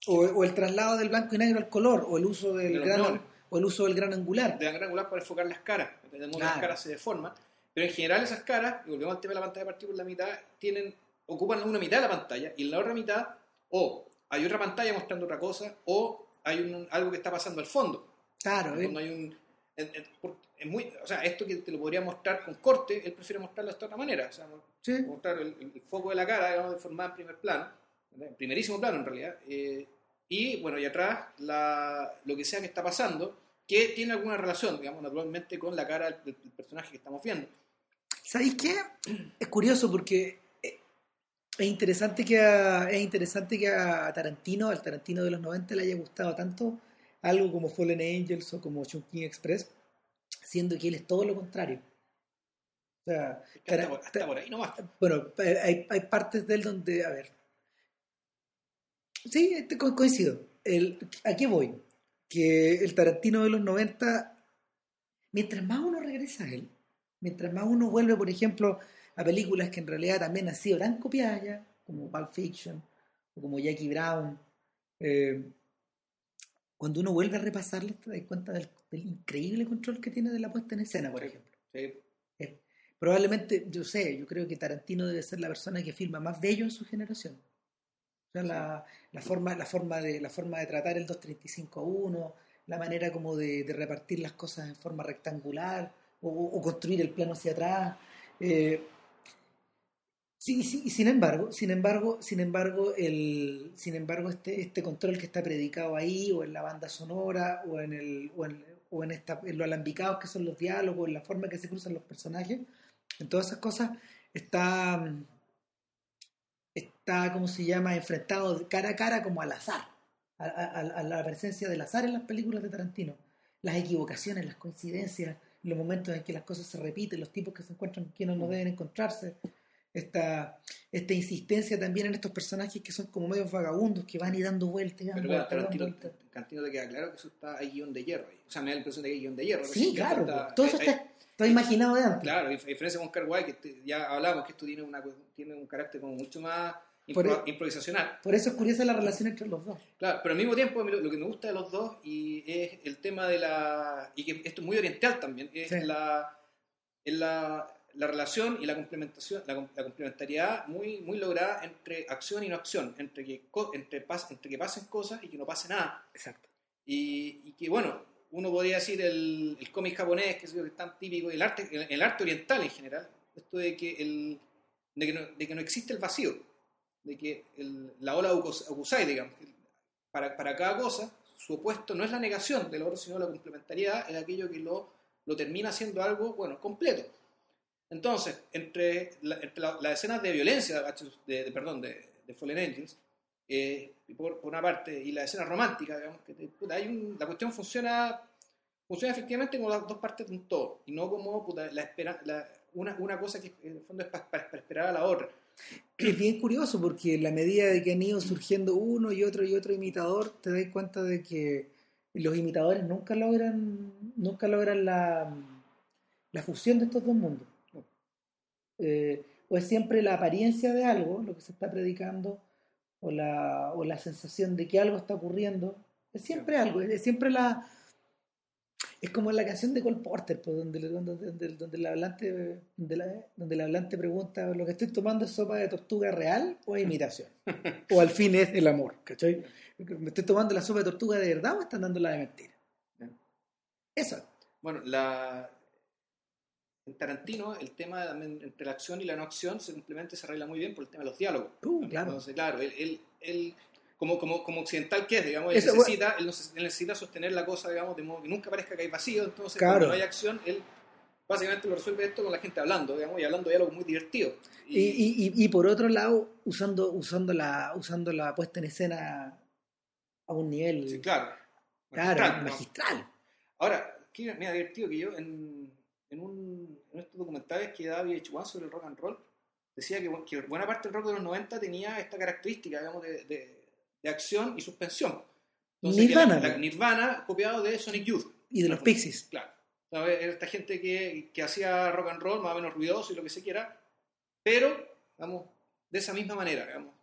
O, o el traslado del blanco y negro al color, o el uso De del gran, o el uso del gran angular. De gran angular para enfocar las caras, de modo que las caras se deforman. Pero en general esas caras, y volvemos al tema de la pantalla partida por la mitad, tienen, ocupan una mitad de la pantalla y en la otra mitad o hay otra pantalla mostrando otra cosa o hay un, algo que está pasando al fondo. Claro, Cuando hay un, en- en- es muy, o sea, esto que te lo podría mostrar con corte, él prefiere mostrarlo de esta otra manera. O sea, sí. mostrar el, el foco de la cara, digamos, de forma en primer plano, en primerísimo plano en realidad, eh, y bueno, y atrás la, lo que sea que está pasando, que tiene alguna relación, digamos, naturalmente con la cara del, del personaje que estamos viendo. ¿Sabéis qué? Es curioso porque eh, es interesante que a, es interesante que a Tarantino, al Tarantino de los 90, le haya gustado tanto algo como Fallen Angels o como Chungking Express, siendo que él es todo lo contrario. O sea, hasta, hasta por ahí nomás. bueno, hay, hay partes de él donde, a ver. Sí, este, co- coincido. El, ¿A qué voy? Que el Tarantino de los 90, mientras más uno regresa a él, mientras más uno vuelve, por ejemplo, a películas que en realidad también han sido tan copiadas ya, como Pulp Fiction, o como Jackie Brown, eh, cuando uno vuelve a repasarlas, te das cuenta del, del increíble control que tiene de la puesta en escena, por Sí. ejemplo. Sí. Eh, Probablemente, yo sé, yo creo que Tarantino debe ser la persona que filma más bello en su generación. O sea, la, la forma, la, forma de, la forma de tratar el 235-1, la manera como de, de repartir las cosas en forma rectangular, o, o construir el plano hacia atrás. Eh, sí, sí, y sin embargo, sin embargo, sin embargo, el, sin embargo, este, este control que está predicado ahí, o en la banda sonora, o en el, o en, o en, esta, en lo alambicados que son los diálogos, en la forma que se cruzan los personajes, en todas esas cosas está, está, ¿cómo se llama?, enfrentado cara a cara como al azar, a, a- a la presencia del azar en las películas de Tarantino, las equivocaciones, las coincidencias, los momentos en que las cosas se repiten, los tipos que se encuentran quienes no deben encontrarse, esta, esta insistencia también en estos personajes que son como medios vagabundos, que van y dando vueltas Pero claro, Tarantino. Tarantino te queda claro que eso está, hay guion de hierro ahí. O sea, me da la impresión de que hay guion de hierro. Sí, claro, está- pues, todo eso hay- está, está imaginado de antes. Claro, a diferencia con Carguay, que te- ya hablamos que esto tiene, una, tiene un carácter como mucho más Por impro- e- improvisacional. Por eso es curiosa la relación entre los dos. Claro, pero al mismo tiempo lo, lo que me gusta de los dos y es el tema de la... y que esto es muy oriental también, es Sí. la, es la, la relación y la complementación, la, la complementariedad muy, muy lograda entre acción y no acción, entre que, entre, pas- entre que pasen cosas y que no pase nada. Exacto. Y, y que, bueno, uno podría decir el, el cómic japonés, que es, que es tan típico, el arte, el, el arte oriental en general, esto de que, el, de que, no, de que no existe el vacío, de que el- la ola Okus- Okusai, digamos, para, para cada cosa, su opuesto no es la negación del otro, sino la complementariedad, es aquello que lo, lo termina siendo algo, bueno, completo. Entonces, entre, la, entre escenas de violencia, de, perdón, de, Fallen Angels, eh, por, una parte, y la escena romántica, digamos, que puta, hay un- la cuestión funciona funciona efectivamente como las dos partes de un todo, y no como puta, la espera, una, cosa que en el fondo es para esperar a la otra. Es bien curioso porque en la medida de que han ido surgiendo uno y otro y otro imitador, te das cuenta de que los imitadores nunca logran, nunca logran la, la fusión de estos dos mundos. Eh, o es siempre la apariencia de algo, lo que se está predicando, o la, o la sensación de que algo está ocurriendo. Es siempre algo, es siempre la... Es como en la canción de Cole Porter, pues, donde, donde, donde, donde el hablante, donde, la- donde el hablante pregunta, ¿lo que estoy tomando es sopa de tortuga real o es imitación? o al fin es el amor, ¿cachai? ¿Me estoy tomando la sopa de tortuga de verdad o están dando la de mentira? Eso. Bueno, la, en Tarantino el tema también entre la acción y la no acción simplemente se arregla muy bien por el tema de los diálogos. Uh, claro. Entonces, claro, él, él, él- como, como, como occidental que es, digamos, él, Eso, necesita, él, neces- él necesita sostener la cosa, digamos, de modo que nunca parezca que hay vacío, entonces Claro. cuando no hay acción, él básicamente lo resuelve esto con la gente hablando, digamos, y hablando diálogos muy divertidos. Y, y, y, y por otro lado, usando, usando, la, usando la puesta en escena a un nivel sí, claro. claro, Magistral, ¿no? magistral. Ahora, mira, divertido que yo en, en, un, en estos documentales que da VH1 sobre el rock and roll, decía que, que buena parte del rock de los 90 tenía esta característica, digamos, de, de, de acción y suspensión. Entonces, Nirvana, La, la. Nirvana copiado de Sonic Youth. Y de los Pixies. Claro. Era esta gente que, que hacía rock and roll más o menos ruidoso y lo que se quiera, pero, digamos, de esa misma manera, digamos,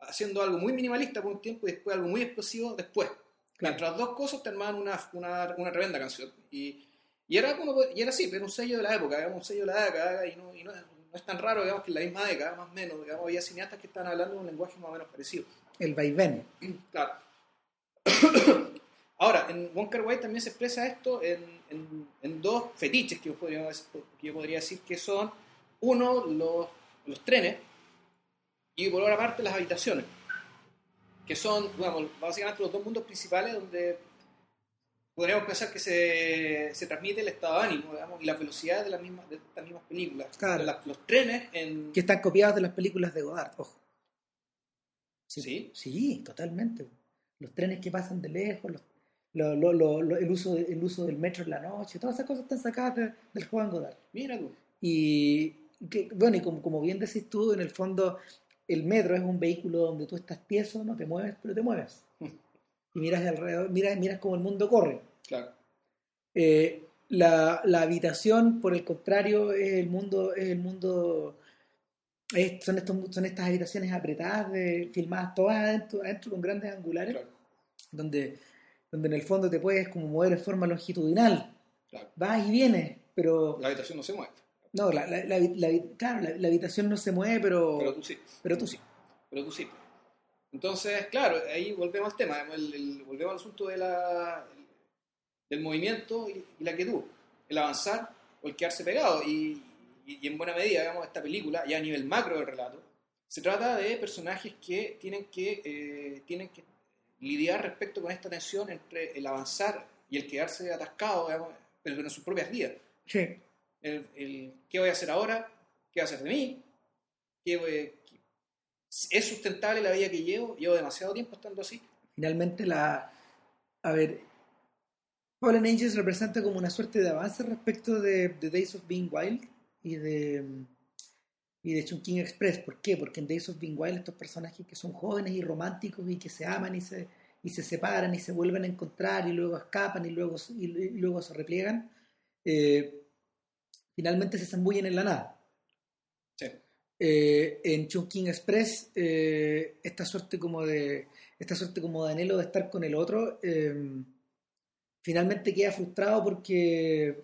haciendo algo muy minimalista por un tiempo y después algo muy explosivo después. Claro. Entre las dos cosas te armaban una, una, una tremenda canción. Y, Y era, puede- y era así, era un sello de la época, digamos, un sello de la década, y no, y no, no es tan raro, digamos, que en la misma década, más o menos, digamos, había cineastas que estaban hablando un lenguaje más o menos parecido. El vaivén. Claro. Ahora, en Wonka Wai también se expresa esto en, en- en dos fetiches que yo, podría, que yo podría decir que son, uno, los, los trenes, y por otra parte las habitaciones, que son, digamos, básicamente los dos mundos principales donde podríamos pensar que se, se transmite el estado de ánimo, digamos, y la velocidad de, las mismas, de estas mismas películas. Claro. Las- los trenes en... Que están copiados de las películas de Godard, ojo. ¿Sí? Sí, totalmente. Los trenes que pasan de lejos, los- lo- lo- lo- lo- el, uso el uso del metro en la noche, todas esas cosas están sacadas de- del Juan Godard. Mira tú. Y que, bueno, y como, como bien decís tú, en el fondo el metro es un vehículo donde tú estás tieso, no te mueves, pero te mueves. Y miras alrededor, miras, miras cómo el mundo corre. Claro. Eh, la, la habitación, por el contrario, es el mundo, es el mundo, es- son, estos, son estas habitaciones apretadas, de, filmadas todas adentro, adentro con grandes angulares, Claro. donde, donde en el fondo te puedes como mover en forma longitudinal. Claro. Vas y vienes, pero La habitación no se mueve, no, la, la, la, la- claro, la, la habitación no se mueve, pero, pero tú sí. pero tú sí. pero tú sí. Entonces, claro, ahí volvemos al tema, el- el- volvemos al asunto de la, del movimiento y, y la quietud, el avanzar o el quedarse pegado. Y, y- y en buena medida, digamos, esta película, ya a nivel macro del relato, se trata de personajes que tienen que, eh, tienen que lidiar respecto con esta tensión entre el avanzar y el quedarse atascado, digamos, pero en sus propias vidas. Sí. El, el, ¿Qué voy a hacer ahora? ¿Qué va a hacer de mí? ¿Qué voy- qué- ¿Es sustentable la vida que llevo? Llevo demasiado tiempo estando así. Finalmente, la. A ver. Fallen Angels representa como una suerte de avance respecto de, de Days of Being Wild y de. Y de Chungking Express. ¿Por qué? Porque en Days of Being Wild estos personajes que son jóvenes y románticos y que se aman y se, y se separan y se vuelven a encontrar y luego escapan y luego, y luego se repliegan, eh, finalmente se zambullen en la nada. Eh, en Chungking Express eh, esta suerte como de esta suerte como de anhelo de estar con el otro eh, finalmente queda frustrado porque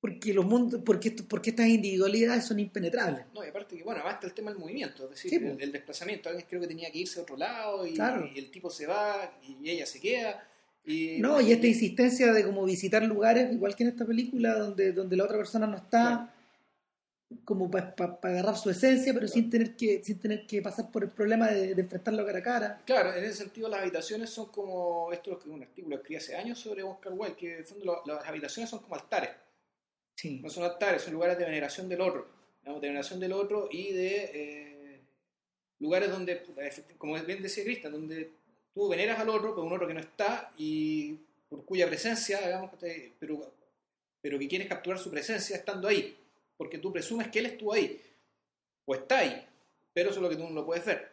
porque los mundos porque, esto- porque estas individualidades son impenetrables No, y aparte que, bueno, está el tema del movimiento, es decir, Sí, el, pues. el desplazamiento. Alguien creo que tenía que irse a otro lado y, Claro. y el tipo se va y ella se queda. Y, no y esta insistencia de como visitar lugares igual que en esta película donde donde la otra persona no está como para agarrar su esencia pero sin tener que sin tener que pasar por el problema de, de enfrentarlo cara a cara Claro, en ese sentido las habitaciones son como, esto es un artículo que escribí hace años sobre Oscar Wilde, que en el fondo las habitaciones son como altares. sí No son altares, son lugares de veneración del otro. digamos, de veneración del otro y de eh, lugares donde, como bien decía Cristian, donde tú veneras al otro, pero un otro que no está y por cuya presencia, digamos, te- pero, pero que quieres capturar su presencia estando ahí, porque tú presumes que él estuvo ahí, o está ahí, pero eso es lo que tú no lo puedes ver.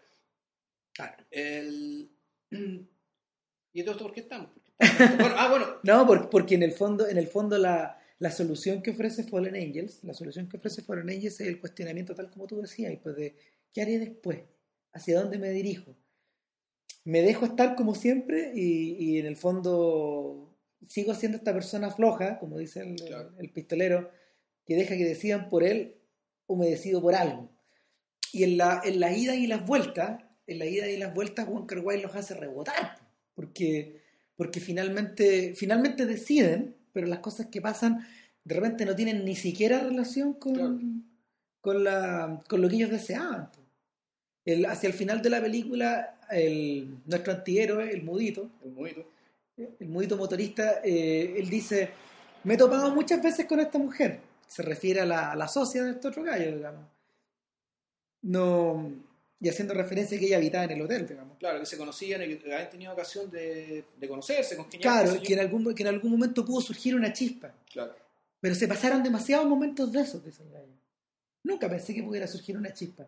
Claro. El... ¿Y todo esto por qué estamos? Bueno, ah, bueno, No, por- porque en el fondo, en el fondo la, la solución que ofrece Fallen Angels, la solución que ofrece Fallen Angels es el cuestionamiento tal como tú decías, y pues de ¿qué haré después? ¿Hacia dónde me dirijo? ¿Me dejo estar como siempre y, y en el fondo sigo siendo esta persona floja, como dice el, Claro. el pistolero, que deja que decidan por él o me decido por algo? Y en la, en las idas y las vueltas, en la ida y las vueltas, Juan Carguay los hace rebotar, porque porque finalmente, finalmente deciden, pero las cosas que pasan de repente no tienen ni siquiera relación con, Claro. con, la, con lo que ellos deseaban. El, hacia el final de la película, el, nuestro antihéroe, el mudito, el monito. el mudito motorista, eh, él dice, me he topado muchas veces con esta mujer. Se refiere a la, a la socia de este otro gallo, digamos. No, y haciendo referencia a que ella habitaba en el hotel, digamos. Claro, que se conocían y que habían tenido ocasión de, de conocerse, con Claro, que en, algún, que en algún momento pudo surgir una chispa. Claro. Pero se pasaron demasiados momentos de eso, dice el gallo. Nunca pensé que pudiera surgir una chispa.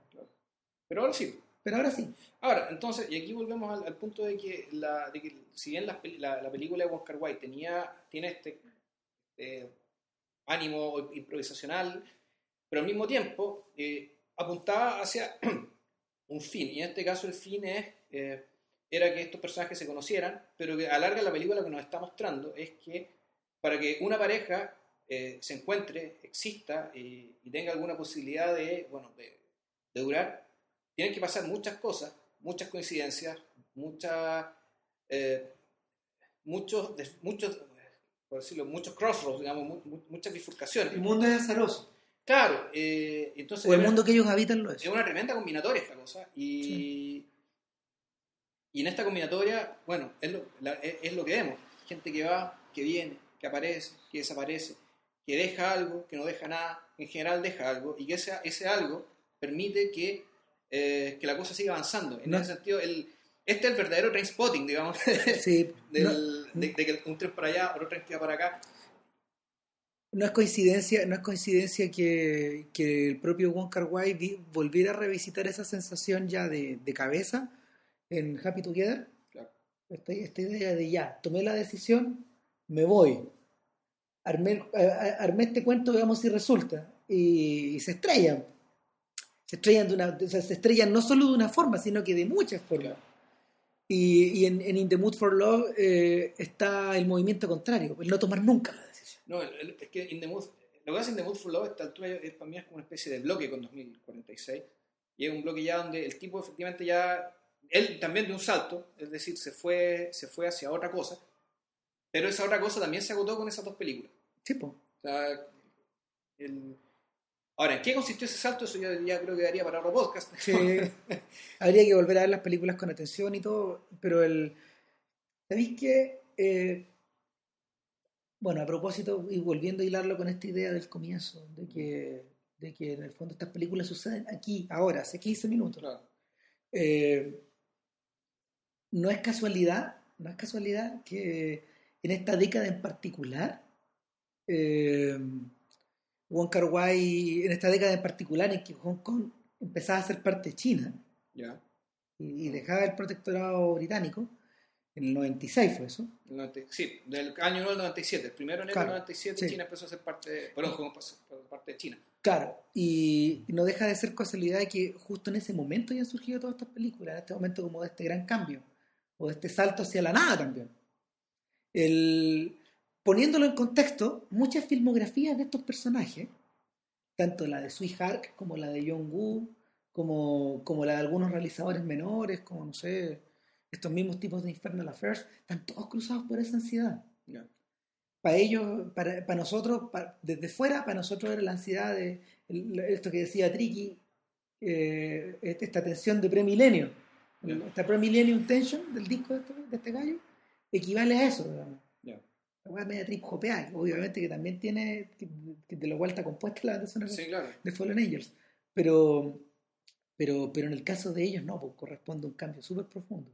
Pero ahora sí. Pero ahora sí. Ahora, entonces, y aquí volvemos al, al punto de que, la, de que si bien la, la- la película de Oscar Wilde tenía, tiene este eh, ánimo improvisacional, pero al mismo tiempo eh, apuntaba hacia un fin, y en este caso el fin es, eh, era que estos personajes se conocieran, pero que a larga la película lo que nos está mostrando es que para que una pareja eh, se encuentre, exista y, y tenga alguna posibilidad de, bueno, de, durar, tienen que pasar muchas cosas, muchas coincidencias, muchas, eh, muchos, muchos, por decirlo, muchos crossroads, digamos, mu- mu- muchas bifurcaciones. El mundo es azaroso. Claro, eh, entonces O el mundo que ellos habitan lo es. es una tremenda combinatoria esta cosa. Y, y en esta combinatoria, bueno, es lo, la- es, es lo que vemos. Gente que va, que viene, que aparece, que desaparece, que deja algo, que no deja nada, en general deja algo, y que ese, ese algo permite que, eh, que la cosa siga avanzando. En No. ese sentido, el, este es el verdadero train spotting, digamos, Sí, del- no, de, de que un tren para allá, otro tren para acá. no es coincidencia, no es coincidencia que, que el propio Wong Kar Wai vi- volviera a revisitar esa sensación ya de, de cabeza en Happy Together. Claro. Esta, esta idea de ya, tomé la decisión, me voy. Armé, a- a- armé este cuento, veamos si resulta. Y, y se estrellan. Se estrellan, de una, o sea, se estrellan no solo de una forma, sino que de muchas formas. Claro. Y, y en, en In the Mood for Love eh, está el movimiento contrario, el no tomar nunca la decisión. No, es que In the Mood, lo que hace In the Mood for Love a esta altura es, para mí es como una especie de bloque con 2046. Y es un bloque ya donde el tipo efectivamente ya, él también de un salto, es decir, se fue, se fue hacia otra cosa, pero esa otra cosa también se agotó con esas dos películas. Tipo, O sea, el- Ahora, ¿en qué consistió ese salto? Eso yo ya creo que daría para otro podcast. Sí. Habría que volver a ver las películas con atención y todo, pero el... ¿Sabéis qué? Eh, bueno, a propósito, y volviendo a hilarlo con esta idea del comienzo, de que, de que en el fondo estas películas suceden aquí, ahora, hace 15 minutos. Claro. Eh, no es casualidad, no es casualidad que en esta década en particular, eh, Wong Kar Wai, en esta década en particular en que Hong Kong empezaba a ser parte de China Ya. y, y dejaba el protectorado británico, en el 96 fue eso, El 90 sí, del año 1 del 97. El primero enero Claro, del 97 sí. China empezó a ser parte de, perdón, Hong Kong parte de China. Claro, y no deja de ser casualidad que justo en ese momento ya han surgido todas estas películas, en este momento como de este gran cambio, o de este salto hacia la nada también. El, poniéndolo en contexto, muchas filmografías de estos personajes, tanto la de Sui Hark como la de John Woo, como, como la de algunos realizadores menores, como no sé, estos mismos tipos de Infernal Affairs, están todos cruzados por esa ansiedad para ellos, para, para nosotros, para- desde fuera, para nosotros era la ansiedad de el- esto que decía Tricky, eh, esta tensión de premilenio, Ya. esta premillennium tension del disco de este, de este gallo, equivale a eso, digamos. La weá media trip hopeada, obviamente que también tiene, que, que de lo cual está compuesta la banda sonora Sí, claro. de Fallen Angels, pero, pero, pero en el caso de ellos no, pues corresponde un cambio súper profundo.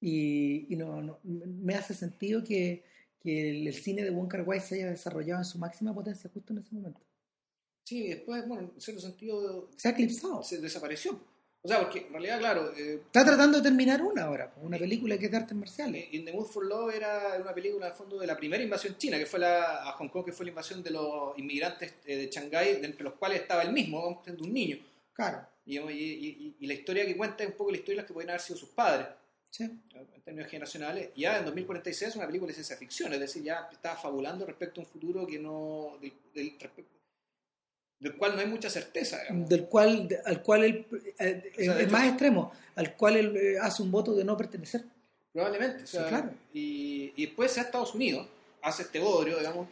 Y, y no, no- me hace sentido que, que el, el cine de Wong Kar Wai se haya desarrollado en su máxima potencia justo en ese momento. Sí, después, bueno, en cierto sentido, Se ha eclipsado. se desapareció. O sea, porque en realidad, claro, eh, Está tratando de terminar una ahora, una película que es de artes marciales. In the Mood for Love era una película, al fondo, de la primera invasión china, que fue la, a Hong Kong, que fue la invasión de los inmigrantes eh, de Shanghái, entre los cuales estaba el mismo, de un niño. Claro, Y, y- y- y la historia que cuenta es un poco la historia de las que pueden haber sido sus padres, sí. en términos generacionales. Y ya en 2046 es una película de ciencia ficción, es decir, ya estaba fabulando respecto a un futuro que no del, del- del cual no hay mucha certeza. digamos. Del cual, al cual él, eh, O sea, hecho- más extremo, al cual él eh, hace un voto de no pertenecer. Probablemente. o sea, Sí, claro. y, y después se va a Estados Unidos, hace este bodrio, digamos,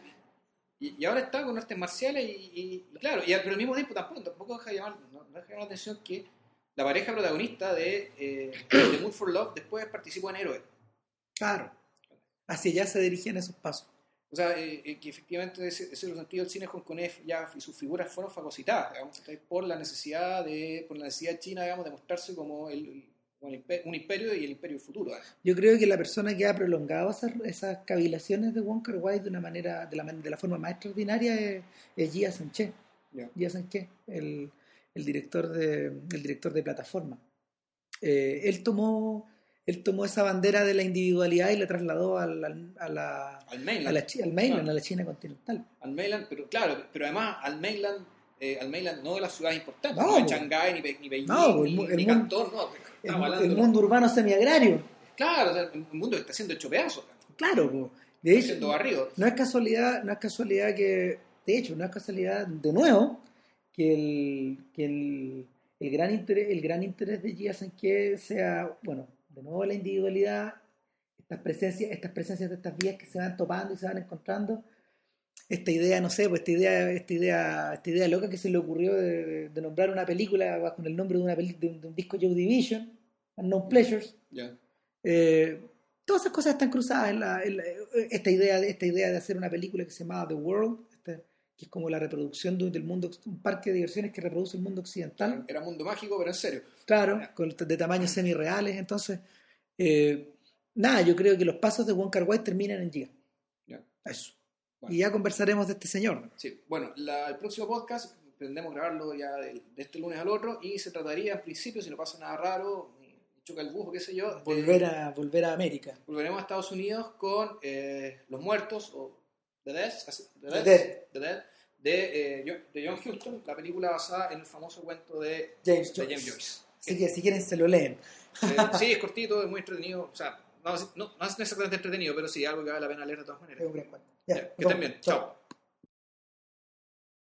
y, y ahora está con artes marciales y, claro, y, pero al mismo tiempo tampoco, tampoco deja de llamar, no, no deja de llamar la atención que la pareja protagonista de, eh, de Mood for Love después participó en Héroe. Claro. Hacia allá se dirigían esos pasos. O sea, eh, eh, que efectivamente en ese, ese sentido el cine hongkonés ya y sus figuras fueron fagocitadas, por la necesidad de, por la necesidad china, digamos, de mostrarse como el, el- un imperio y el imperio futuro. Yo creo que la persona que ha prolongado esas, esas cavilaciones de Wong Kar Wai de una manera, de la, de la forma más extraordinaria es, es Jia Sanche. Ya. Jia Sanche, el, el director de, el director de plataforma. Eh, él tomó él tomó esa bandera de la individualidad y la trasladó al, al- a la, Al a mainland. la chi- al mainland, Claro. a la China continental. al mainland, pero claro, pero además al mainland, eh, al mainland no de las ciudades importantes, No, de pues. Shanghái, ni, ni Beijing, No, pues, el ni, mu- el ni Cantón, no. El, hablando el de- mundo urbano semiagrario. Claro, o sea, un mundo que está siendo hecho pedazos. Claro, po. De está hecho, no es casualidad, no es casualidad que, de hecho, no es casualidad de nuevo que el, que el, el gran interés, el gran interés de Gia que sea, bueno, de nuevo la individualidad, estas presencias, estas presencias de estas vías que se van topando y se van encontrando, esta idea, no sé, pues esta idea, esta idea, esta idea loca que se le ocurrió de, de nombrar una película con el nombre de una peli- de un, de un disco Joe Division, Unknown Pleasures, Ya. eh, todas esas cosas están cruzadas en, la, en la- esta idea de esta idea de hacer una película que se llama The World este, que es como la reproducción de- del mundo un parque de diversiones que reproduce el mundo occidental Era mundo mágico, pero en serio. Claro con, de tamaños semi-reales entonces eh, nada yo creo que los pasos de Wong Kar Wai terminan en Giga Ya. eso Bueno. y ya conversaremos de este señor Sí, bueno, la- el próximo podcast pretendemos grabarlo ya de, de este lunes al otro y se trataría en principio, si no pasa nada raro, ni choca el bujo, qué sé yo, de- volver a volver a América volveremos a Estados Unidos con eh, Los Muertos o The Dead, The Dead, Dead. The Dead, de, eh, de John Huston, la película basada en el famoso cuento de, James Joyce, James Joyce. Así que si quieren se lo leen sí, es cortito, es muy entretenido, o sea, no, no, no es exactamente entretenido, pero sí, algo que vale la pena leer de todas maneras. es un gran cuento. Ya, Ya, que estén bien, chao.